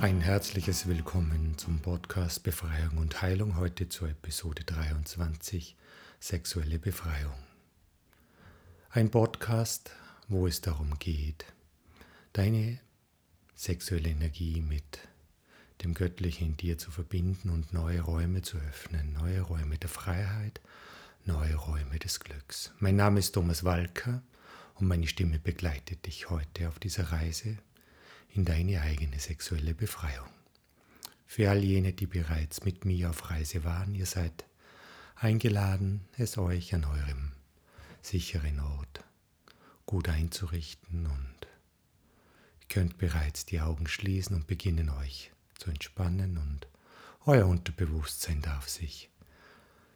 Ein herzliches Willkommen zum Podcast Befreiung und Heilung heute zur Episode 23 Sexuelle Befreiung. Ein Podcast, wo es darum geht, deine sexuelle Energie mit dem Göttlichen in dir zu verbinden und neue Räume zu öffnen, neue Räume der Freiheit, neue Räume des Glücks. Mein Name ist Thomas Walker und meine Stimme begleitet dich heute auf dieser Reise in deine eigene sexuelle Befreiung. Für all jene, die bereits mit mir auf Reise waren, ihr seid eingeladen, es euch an eurem sicheren Ort gut einzurichten und könnt bereits die Augen schließen und beginnen euch zu entspannen und euer Unterbewusstsein darf sich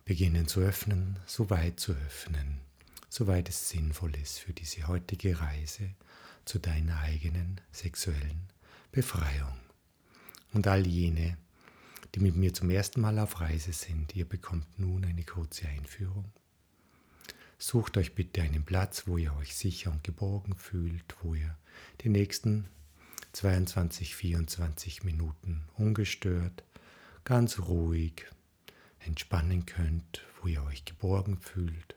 beginnen zu öffnen, so weit zu öffnen, soweit es sinnvoll ist für diese heutige Reise zu deiner eigenen sexuellen Befreiung. Und all jene, die mit mir zum ersten Mal auf Reise sind, ihr bekommt nun eine kurze Einführung. Sucht euch bitte einen Platz, wo ihr euch sicher und geborgen fühlt, wo ihr die nächsten 22, 24 Minuten ungestört, ganz ruhig entspannen könnt, wo ihr euch geborgen fühlt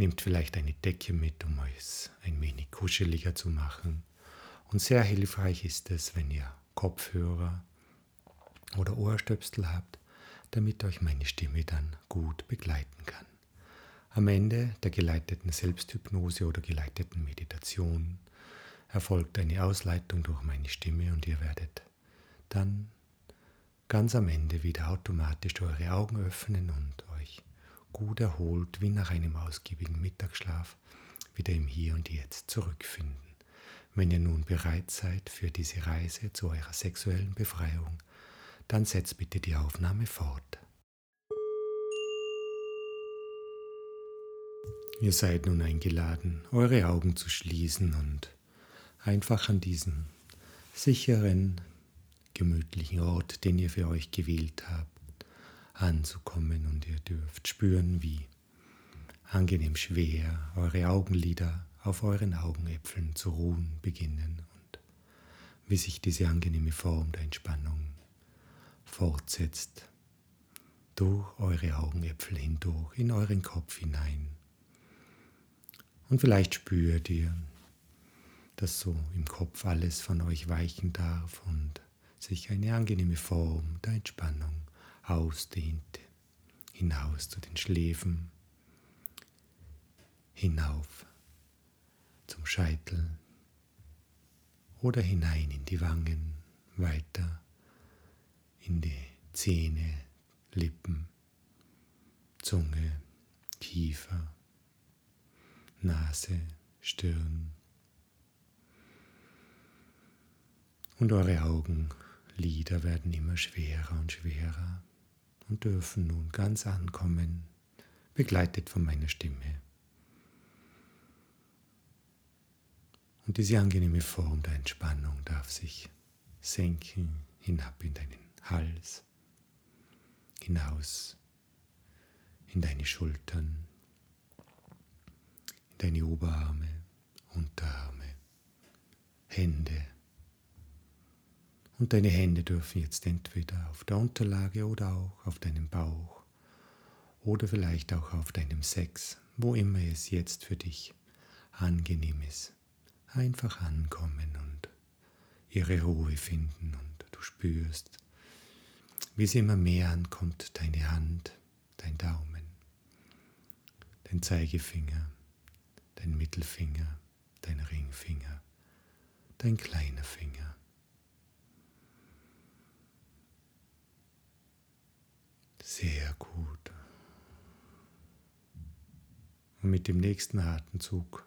Nehmt vielleicht eine Decke mit, um es ein wenig kuscheliger zu machen. Und sehr hilfreich ist es, wenn ihr Kopfhörer oder Ohrstöpsel habt, damit euch meine Stimme dann gut begleiten kann. Am Ende der geleiteten Selbsthypnose oder geleiteten Meditation erfolgt eine Ausleitung durch meine Stimme und ihr werdet dann ganz am Ende wieder automatisch eure Augen öffnen und euch gut erholt wie nach einem ausgiebigen Mittagsschlaf wieder im Hier und Jetzt zurückfinden. Wenn ihr nun bereit seid für diese Reise zu eurer sexuellen Befreiung, dann setzt bitte die Aufnahme fort. Ihr seid nun eingeladen, eure Augen zu schließen und einfach an diesen sicheren, gemütlichen Ort, den ihr für euch gewählt habt, anzukommen und ihr dürft spüren, wie angenehm schwer eure Augenlider auf euren Augenäpfeln zu ruhen beginnen und wie sich diese angenehme Form der Entspannung fortsetzt durch eure Augenäpfel hindurch in euren Kopf hinein. Und vielleicht spürt ihr, dass so im Kopf alles von euch weichen darf und sich eine angenehme Form der Entspannung ausdehnte, hinaus zu den Schläfen, hinauf zum Scheitel oder hinein in die Wangen, weiter in die Zähne, Lippen, Zunge, Kiefer, Nase, Stirn. Und eure Augenlider werden immer schwerer und schwerer und dürfen nun ganz ankommen, begleitet von meiner Stimme. Und diese angenehme Form der Entspannung darf sich senken hinab in deinen Hals, hinaus in deine Schultern, in deine Oberarme, Unterarme, Hände, und deine Hände dürfen jetzt entweder auf der Unterlage oder auch auf deinem Bauch oder vielleicht auch auf deinem Sex, wo immer es jetzt für dich angenehm ist, einfach ankommen und ihre Ruhe finden und du spürst, wie es immer mehr ankommt, deine Hand, dein Daumen, dein Zeigefinger, dein Mittelfinger, dein Ringfinger, dein kleiner Finger. Sehr gut. Und mit dem nächsten Atemzug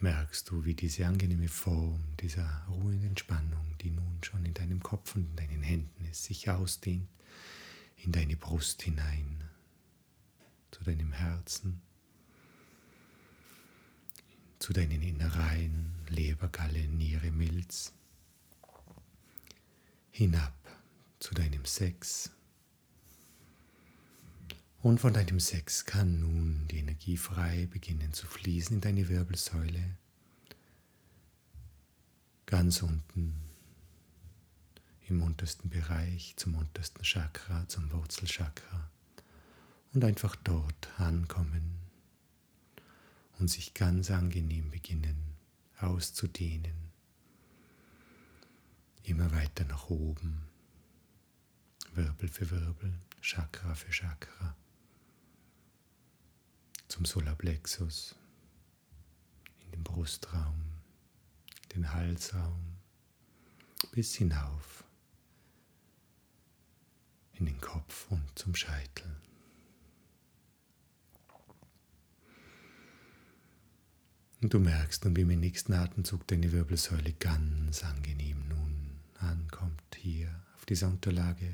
merkst du, wie diese angenehme Form dieser ruhenden Entspannung, die nun schon in deinem Kopf und in deinen Händen ist, sich ausdehnt in deine Brust hinein, zu deinem Herzen, zu deinen Innereien, Leber, Galle, Niere, Milz, hinab zu deinem Sex, und von deinem Sex kann nun die Energie frei beginnen zu fließen in deine Wirbelsäule. Ganz unten im untersten Bereich, zum untersten Chakra, zum Wurzelchakra und einfach dort ankommen und sich ganz angenehm beginnen auszudehnen. Immer weiter nach oben, Wirbel für Wirbel, Chakra für Chakra, zum Solarplexus, in den Brustraum, den Halsraum, bis hinauf in den Kopf und zum Scheitel. Und du merkst nun, wie im nächsten Atemzug deine Wirbelsäule ganz angenehm nun ankommt hier auf dieser Unterlage,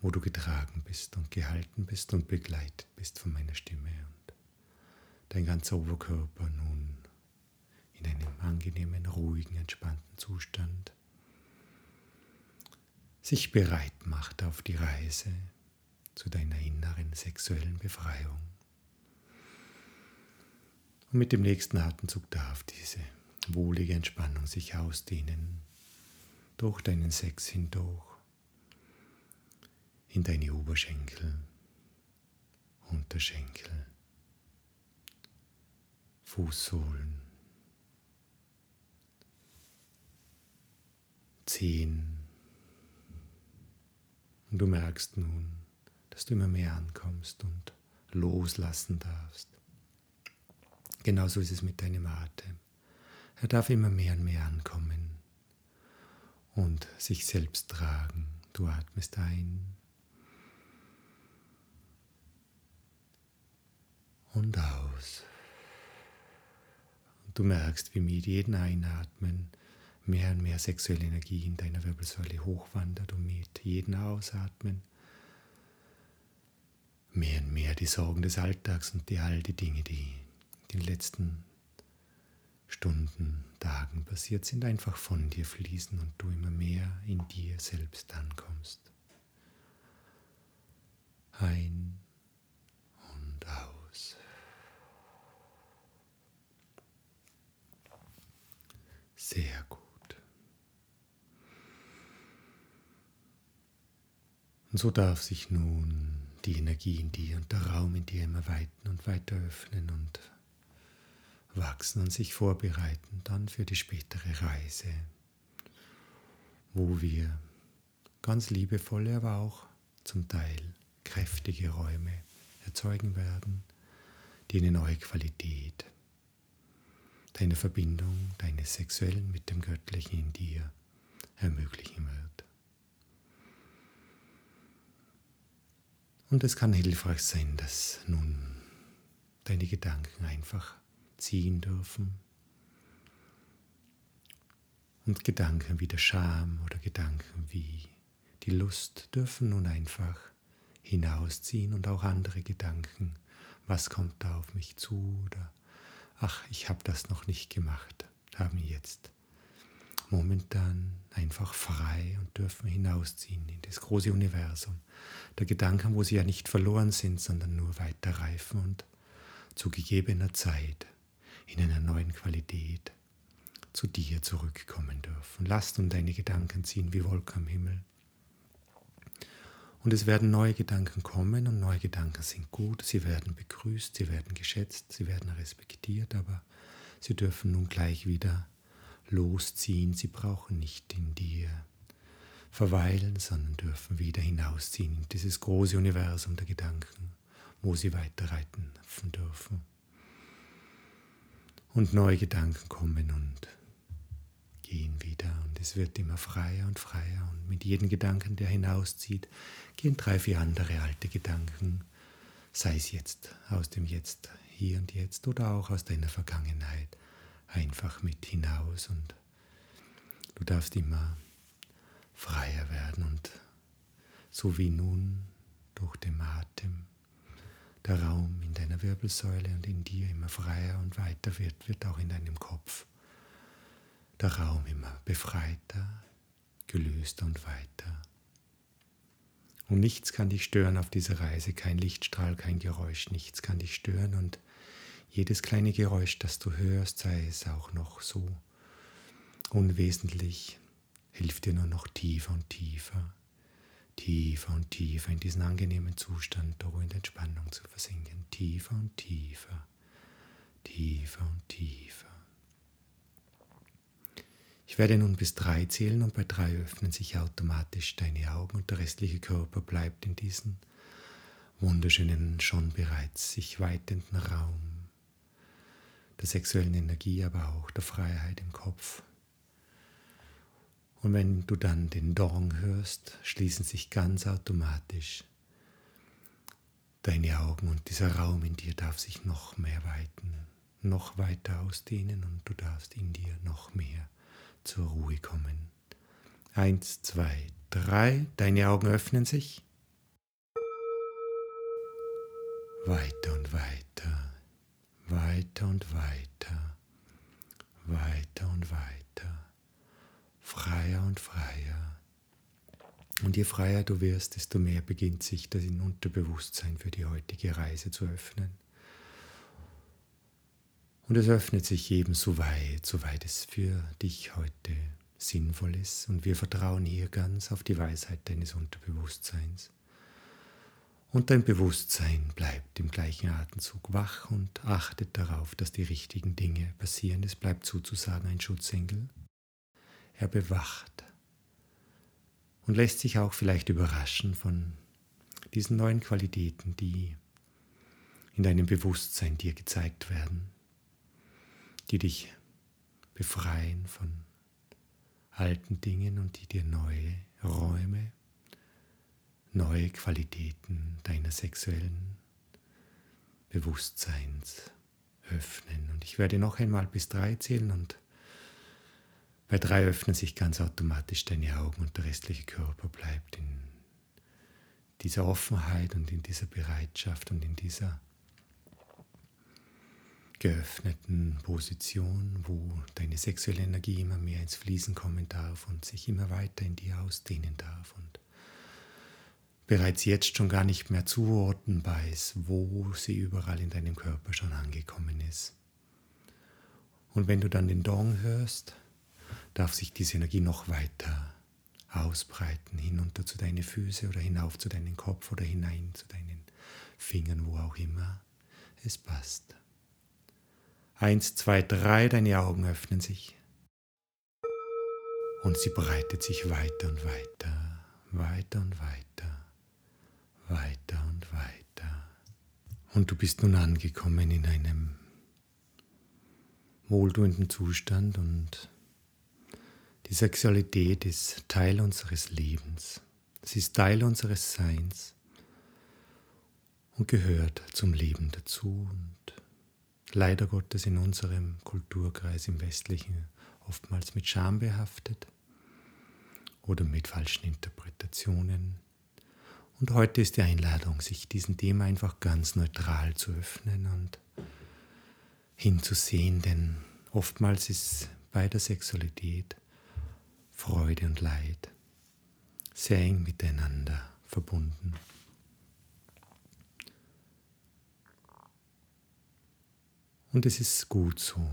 wo du getragen bist und gehalten bist und begleitet bist von meiner Stimme und dein ganzer Oberkörper nun in einem angenehmen, ruhigen, entspannten Zustand sich bereit macht auf die Reise zu deiner inneren sexuellen Befreiung. Und mit dem nächsten Atemzug darf diese wohlige Entspannung sich ausdehnen durch deinen Sex hindurch in deine Oberschenkel, Unterschenkel, Fußsohlen, Zehen. Und du merkst nun, dass du immer mehr ankommst und loslassen darfst. Genauso ist es mit deinem Atem. Er darf immer mehr und mehr ankommen und sich selbst tragen. Du atmest ein und aus. Und du merkst, wie mit jedem Einatmen mehr und mehr sexuelle Energie in deiner Wirbelsäule hochwandert und mit jedem Ausatmen mehr und mehr die Sorgen des Alltags und die all die Dinge, die den letzten Stunden, Tagen passiert sind, einfach von dir fließen und du immer mehr in dir selbst ankommst. Ein und aus. Sehr gut. Und so darf sich nun die Energie in dir und der Raum in dir immer weiter und weiter öffnen und wachsen und sich vorbereiten dann für die spätere Reise, wo wir ganz liebevolle, aber auch zum Teil kräftige Räume erzeugen werden, die eine neue Qualität deiner Verbindung, deines Sexuellen mit dem Göttlichen in dir ermöglichen wird. Und es kann hilfreich sein, dass nun deine Gedanken einfach ziehen dürfen. Und Gedanken wie der Scham oder Gedanken wie die Lust dürfen nun einfach hinausziehen und auch andere Gedanken. Was kommt da auf mich zu? Oder ach, ich habe das noch nicht gemacht, haben jetzt momentan einfach frei und dürfen hinausziehen in das große Universum der Gedanken, wo sie ja nicht verloren sind, sondern nur weiter reifen und zu gegebener Zeit in einer neuen Qualität zu dir zurückkommen dürfen. Lass nun deine Gedanken ziehen wie Wolken am Himmel. Und es werden neue Gedanken kommen und neue Gedanken sind gut, sie werden begrüßt, sie werden geschätzt, sie werden respektiert, aber sie dürfen nun gleich wieder losziehen, sie brauchen nicht in dir verweilen, sondern dürfen wieder hinausziehen in dieses große Universum der Gedanken, wo sie weiterreiten dürfen. Und neue Gedanken kommen und gehen wieder es wird immer freier und freier und mit jedem Gedanken, der hinauszieht, gehen drei, vier andere alte Gedanken, sei es jetzt aus dem Jetzt, hier und jetzt oder auch aus deiner Vergangenheit, einfach mit hinaus und du darfst immer freier werden und so wie nun durch den Atem der Raum in deiner Wirbelsäule und in dir immer freier und weiter wird, wird auch in deinem Kopf der Raum immer befreiter, gelöster und weiter. Und nichts kann dich stören auf dieser Reise, kein Lichtstrahl, kein Geräusch, nichts kann dich stören und jedes kleine Geräusch, das du hörst, sei es auch noch so unwesentlich, hilft dir nur noch tiefer und tiefer, tiefer und tiefer in diesen angenehmen Zustand der Ruhe und Entspannung zu versinken. Tiefer und tiefer, tiefer und tiefer. Ich werde nun bis drei zählen und bei drei öffnen sich automatisch deine Augen und der restliche Körper bleibt in diesem wunderschönen, schon bereits sich weitenden Raum der sexuellen Energie, aber auch der Freiheit im Kopf. Und wenn du dann den Dong hörst, schließen sich ganz automatisch deine Augen und dieser Raum in dir darf sich noch mehr weiten, noch weiter ausdehnen und du darfst in dir noch mehr zur Ruhe kommen. Eins, zwei, drei, deine Augen öffnen sich. Weiter und weiter, weiter und weiter, weiter und weiter, freier und freier. Und je freier du wirst, desto mehr beginnt sich das Unterbewusstsein für die heutige Reise zu öffnen. Und es öffnet sich ebenso weit, soweit es für dich heute sinnvoll ist. Und wir vertrauen hier ganz auf die Weisheit deines Unterbewusstseins. Und dein Bewusstsein bleibt im gleichen Atemzug wach und achtet darauf, dass die richtigen Dinge passieren. Es bleibt sozusagen ein Schutzengel. Er bewacht und lässt sich auch vielleicht überraschen von diesen neuen Qualitäten, die in deinem Bewusstsein dir gezeigt werden die dich befreien von alten Dingen und die dir neue Räume, neue Qualitäten deiner sexuellen Bewusstseins öffnen. Und ich werde noch einmal bis drei zählen und bei drei öffnen sich ganz automatisch deine Augen und der restliche Körper bleibt in dieser Offenheit und in dieser Bereitschaft und in dieser geöffneten Position, wo deine sexuelle Energie immer mehr ins Fließen kommen darf und sich immer weiter in dir ausdehnen darf und bereits jetzt schon gar nicht mehr zuordnenbar ist, wo sie überall in deinem Körper schon angekommen ist. Und wenn du dann den Dong hörst, darf sich diese Energie noch weiter ausbreiten, hinunter zu deinen Füßen oder hinauf zu deinem Kopf oder hinein zu deinen Fingern, wo auch immer es passt. Eins, zwei, drei, deine Augen öffnen sich. Und sie breitet sich weiter und weiter, weiter und weiter, weiter und weiter. Und du bist nun angekommen in einem wohltuenden Zustand und die Sexualität ist Teil unseres Lebens. Sie ist Teil unseres Seins und gehört zum Leben dazu. Und leider Gottes in unserem Kulturkreis im westlichen oftmals mit Scham behaftet oder mit falschen Interpretationen. Und heute ist die Einladung, sich diesem Thema einfach ganz neutral zu öffnen und hinzusehen, denn oftmals ist bei der Sexualität Freude und Leid sehr eng miteinander verbunden. Und es ist gut so.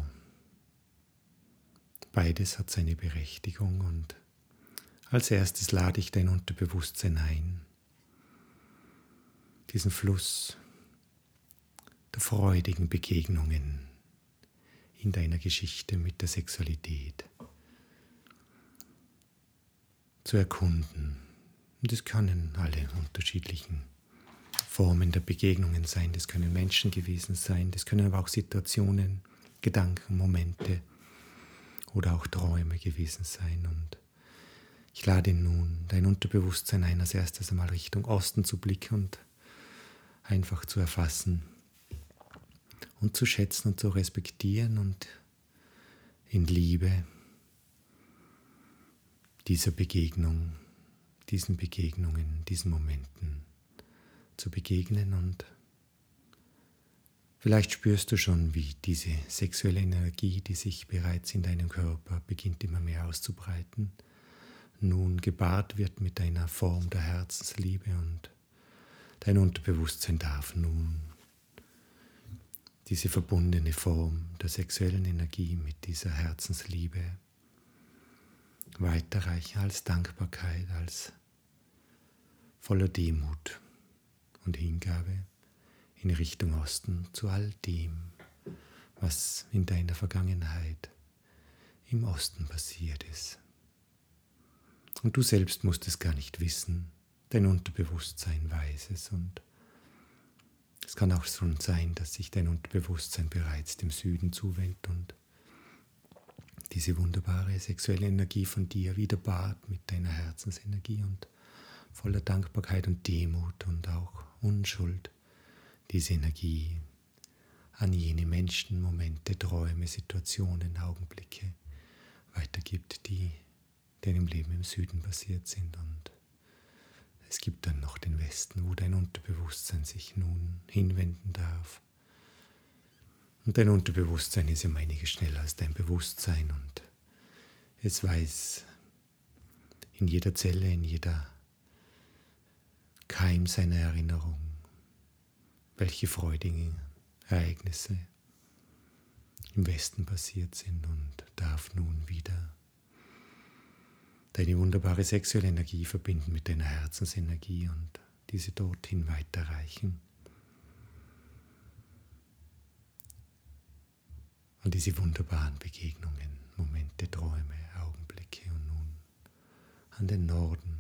Beides hat seine Berechtigung und als erstes lade ich dein Unterbewusstsein ein, diesen Fluss der freudigen Begegnungen in deiner Geschichte mit der Sexualität zu erkunden. Und es können alle unterschiedlichen Formen der Begegnungen sein. Das können Menschen gewesen sein, das können aber auch Situationen, Gedanken, Momente oder auch Träume gewesen sein. Und ich lade nun dein Unterbewusstsein ein, als erstes einmal Richtung Osten zu blicken und einfach zu erfassen und zu schätzen und zu respektieren und in Liebe dieser Begegnung, diesen Begegnungen, diesen Momenten zu begegnen und vielleicht spürst du schon, wie diese sexuelle Energie, die sich bereits in deinem Körper beginnt immer mehr auszubreiten, nun gebahrt wird mit einer Form der Herzensliebe und dein Unterbewusstsein darf nun diese verbundene Form der sexuellen Energie mit dieser Herzensliebe weiterreichen als Dankbarkeit, als voller Demut und Hingabe in Richtung Osten zu all dem, was in deiner Vergangenheit im Osten passiert ist. Und du selbst musst es gar nicht wissen, dein Unterbewusstsein weiß es und es kann auch schon sein, dass sich dein Unterbewusstsein bereits dem Süden zuwendet und diese wunderbare sexuelle Energie von dir wieder bat mit deiner Herzensenergie und voller Dankbarkeit und Demut und auch Unschuld diese Energie an jene Menschen, Momente, Träume, Situationen, Augenblicke weitergibt, die deinem Leben im Süden passiert sind. Und es gibt dann noch den Westen, wo dein Unterbewusstsein sich nun hinwenden darf. Und dein Unterbewusstsein ist ja einiges schneller als dein Bewusstsein und es weiß in jeder Zelle, in jeder Keim seiner Erinnerung, welche freudigen Ereignisse im Westen passiert sind und darf nun wieder deine wunderbare sexuelle Energie verbinden mit deiner Herzensenergie und diese dorthin weiterreichen. Und diese wunderbaren Begegnungen, Momente, Träume, Augenblicke und nun an den Norden,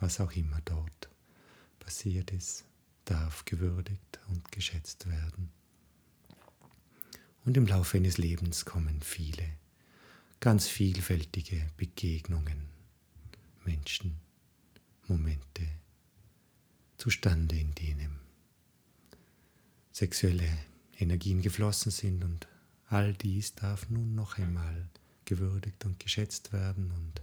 was auch immer dort passiert ist, darf gewürdigt und geschätzt werden. Und im Laufe eines Lebens kommen viele, ganz vielfältige Begegnungen, Menschen, Momente zustande, in denen sexuelle Energien geflossen sind und all dies darf nun noch einmal gewürdigt und geschätzt werden und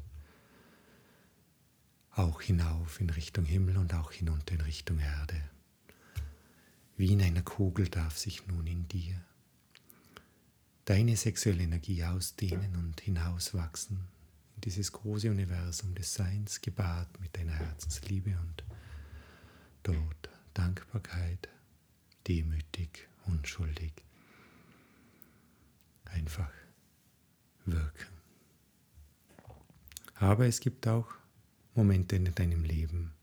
auch hinauf in Richtung Himmel und auch hinunter in Richtung Erde. Wie in einer Kugel darf sich nun in dir deine sexuelle Energie ausdehnen und hinauswachsen in dieses große Universum des Seins, gebahrt mit deiner Herzensliebe und dort Dankbarkeit, demütig, unschuldig, einfach wirken. Aber es gibt auch Momente in deinem Leben,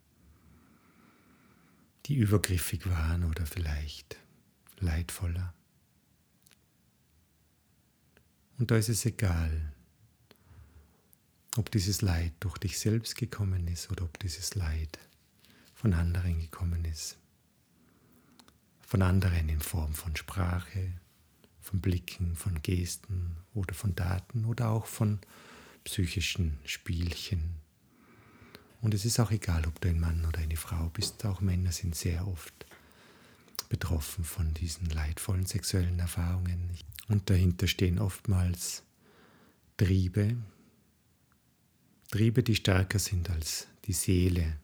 die übergriffig waren oder vielleicht leidvoller. Und da ist es egal, ob dieses Leid durch dich selbst gekommen ist oder ob dieses Leid von anderen gekommen ist. Von anderen in Form von Sprache, von Blicken, von Gesten oder von Daten oder auch von psychischen Spielchen, und es ist auch egal, ob du ein Mann oder eine Frau bist, auch Männer sind sehr oft betroffen von diesen leidvollen sexuellen Erfahrungen. Und dahinter stehen oftmals Triebe, Triebe, die stärker sind als die Seele,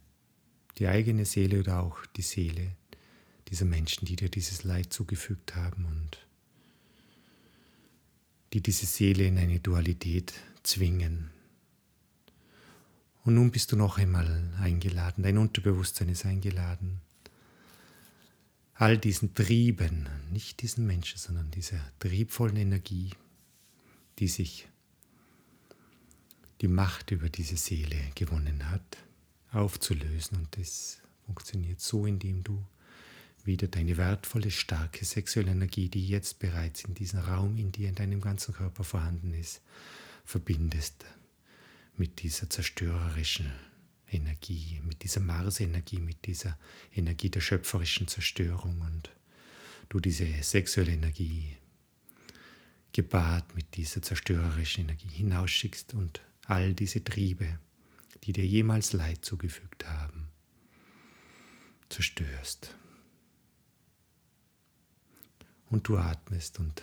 die eigene Seele oder auch die Seele dieser Menschen, die dir dieses Leid zugefügt haben und die diese Seele in eine Dualität zwingen, und nun bist du noch einmal eingeladen, dein Unterbewusstsein ist eingeladen. All diesen Trieben, nicht diesen Menschen, sondern dieser triebvollen Energie, die sich die Macht über diese Seele gewonnen hat, aufzulösen. Und das funktioniert so, indem du wieder deine wertvolle, starke sexuelle Energie, die jetzt bereits in diesem Raum in dir, in deinem ganzen Körper vorhanden ist, verbindest mit dieser zerstörerischen Energie, mit dieser Mars-Energie, mit dieser Energie der schöpferischen Zerstörung und du diese sexuelle Energie gebahrt mit dieser zerstörerischen Energie hinausschickst und all diese Triebe, die dir jemals Leid zugefügt haben, zerstörst. Und du atmest und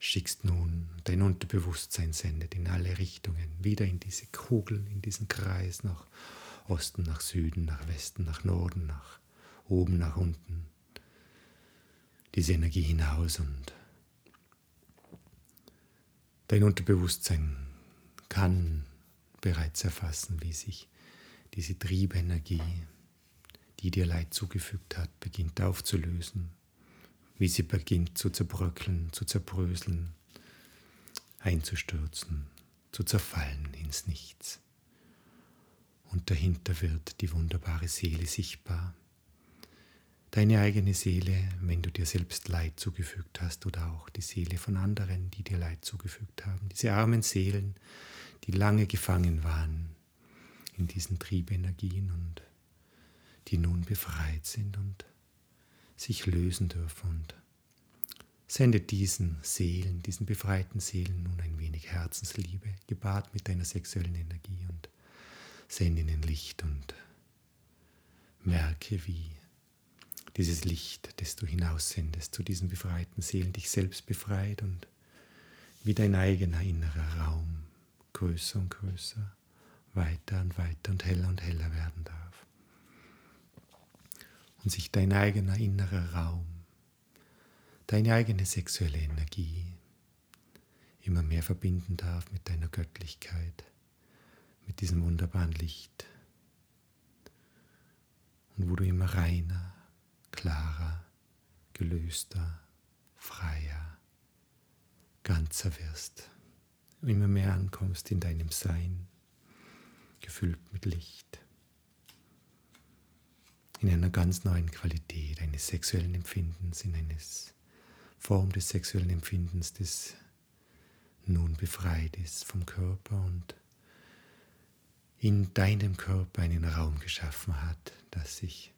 schickst nun dein Unterbewusstsein sendet in alle Richtungen, wieder in diese Kugel, in diesen Kreis, nach Osten, nach Süden, nach Westen, nach Norden, nach oben, nach unten. Diese Energie hinaus und dein Unterbewusstsein kann bereits erfassen, wie sich diese Triebenergie, die dir Leid zugefügt hat, beginnt aufzulösen wie sie beginnt zu zerbröckeln, zu zerbröseln, einzustürzen, zu zerfallen ins Nichts. und dahinter wird die wunderbare Seele sichtbar. Deine eigene Seele, wenn du dir selbst Leid zugefügt hast oder auch die Seele von anderen, die dir Leid zugefügt haben. Diese armen Seelen, die lange gefangen waren in diesen Triebenergien und die nun befreit sind und sich lösen dürfen. Und sende diesen Seelen, diesen befreiten Seelen nun ein wenig Herzensliebe, gepaart mit deiner sexuellen Energie und sende ihnen Licht und merke, wie dieses Licht, das du hinaussendest zu diesen befreiten Seelen, dich selbst befreit und wie dein eigener innerer Raum größer und größer, weiter und weiter und heller und heller werden darf. Und sich dein eigener innerer Raum, deine eigene sexuelle Energie immer mehr verbinden darf mit deiner Göttlichkeit, mit diesem wunderbaren Licht. Und wo du immer reiner, klarer, gelöster, freier, ganzer wirst, immer mehr ankommst in deinem Sein, gefüllt mit Licht, in einer ganz neuen Qualität. Eines sexuellen Empfindens, in einer Form des sexuellen Empfindens, das nun befreit ist vom Körper und in deinem Körper einen Raum geschaffen hat, das sich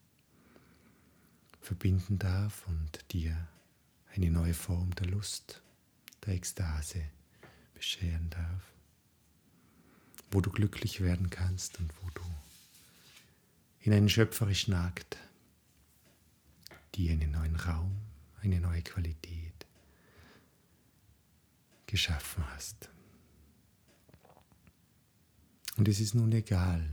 verbinden darf und dir eine neue Form der Lust, der Ekstase bescheren darf, wo du glücklich werden kannst und wo du in einen schöpferischen Akt dir einen neuen Raum, eine neue Qualität geschaffen hast. Und es ist nun egal,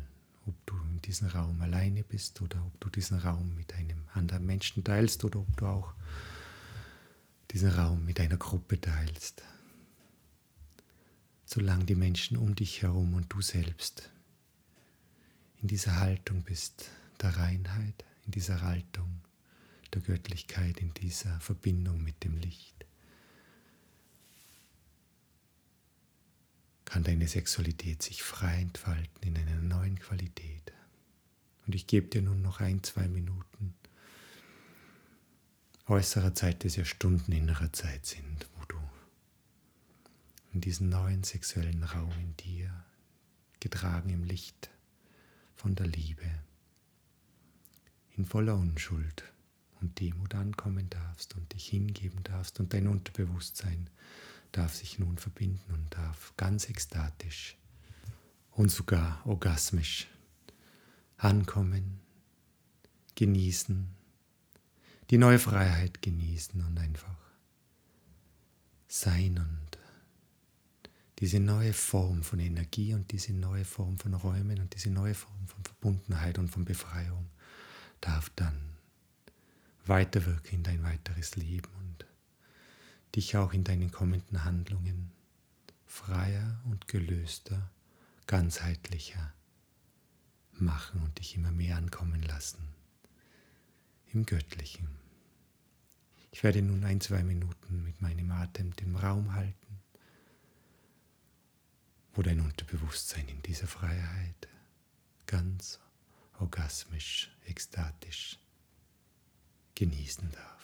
ob du in diesem Raum alleine bist oder ob du diesen Raum mit einem anderen Menschen teilst oder ob du auch diesen Raum mit einer Gruppe teilst. Solange die Menschen um dich herum und du selbst in dieser Haltung bist, der Reinheit, in dieser Haltung der Göttlichkeit, in dieser Verbindung mit dem Licht, kann deine Sexualität sich frei entfalten in einer neuen Qualität. Und ich gebe dir nun noch ein, zwei Minuten äußerer Zeit, das ja Stunden innerer Zeit sind, wo du in diesen neuen sexuellen Raum in dir, getragen im Licht von der Liebe, in voller Unschuld und Demut ankommen darfst und dich hingeben darfst und dein Unterbewusstsein darf sich nun verbinden und darf ganz ekstatisch und sogar orgasmisch ankommen, genießen, die neue Freiheit genießen und einfach sein und diese neue Form von Energie und diese neue Form von Räumen und diese neue Form von Verbundenheit und von Befreiung darf dann weiterwirken in dein weiteres Leben dich auch in deinen kommenden Handlungen freier und gelöster, ganzheitlicher machen und dich immer mehr ankommen lassen im Göttlichen. Ich werde nun ein, zwei Minuten mit meinem Atem den Raum halten, wo dein Unterbewusstsein in dieser Freiheit ganz orgasmisch, ekstatisch genießen darf.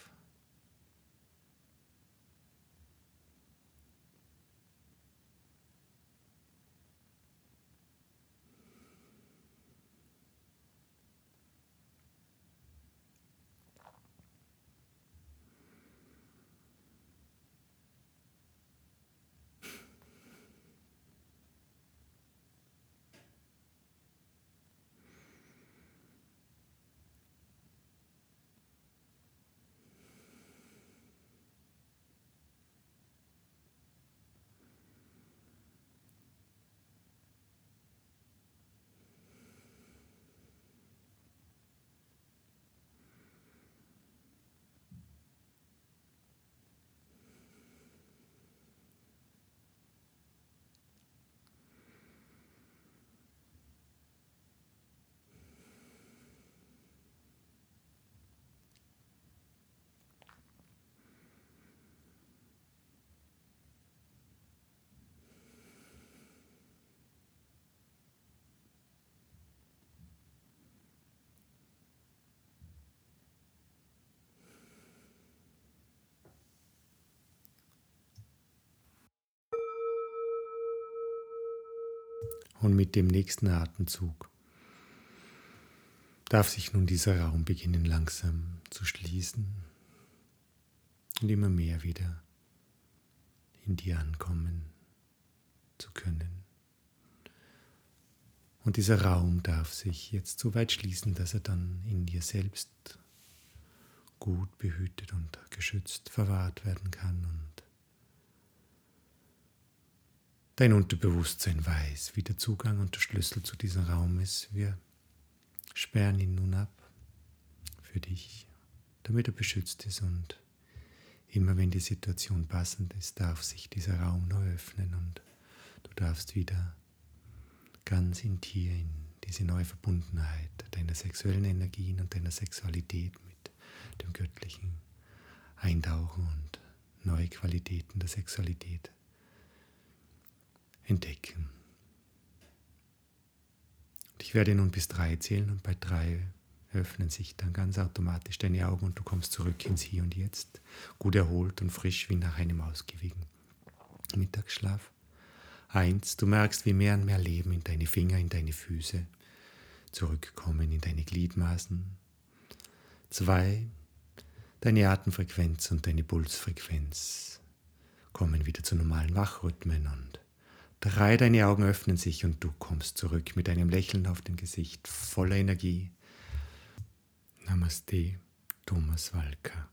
Und mit dem nächsten Atemzug darf sich nun dieser Raum beginnen langsam zu schließen und immer mehr wieder in dir ankommen zu können. Und dieser Raum darf sich jetzt so weit schließen, dass er dann in dir selbst gut behütet und geschützt verwahrt werden kann und dein Unterbewusstsein weiß, wie der Zugang und der Schlüssel zu diesem Raum ist. Wir sperren ihn nun ab für dich, damit er beschützt ist und immer wenn die Situation passend ist, darf sich dieser Raum neu öffnen und du darfst wieder ganz in dir, in diese neue Verbundenheit deiner sexuellen Energien und deiner Sexualität mit dem Göttlichen eintauchen und neue Qualitäten der Sexualität entdecken. ich werde nun bis drei zählen und bei drei öffnen sich dann ganz automatisch deine Augen und du kommst zurück ins Hier und Jetzt, gut erholt und frisch wie nach einem ausgiebigen Mittagsschlaf. Eins, du merkst, wie mehr und mehr Leben in deine Finger, in deine Füße zurückkommen, in deine Gliedmaßen. Zwei, deine Atemfrequenz und deine Pulsfrequenz kommen wieder zu normalen Wachrhythmen und drei, deine Augen öffnen sich und du kommst zurück mit einem Lächeln auf dem Gesicht, voller Energie. Namaste, Thomas Walker.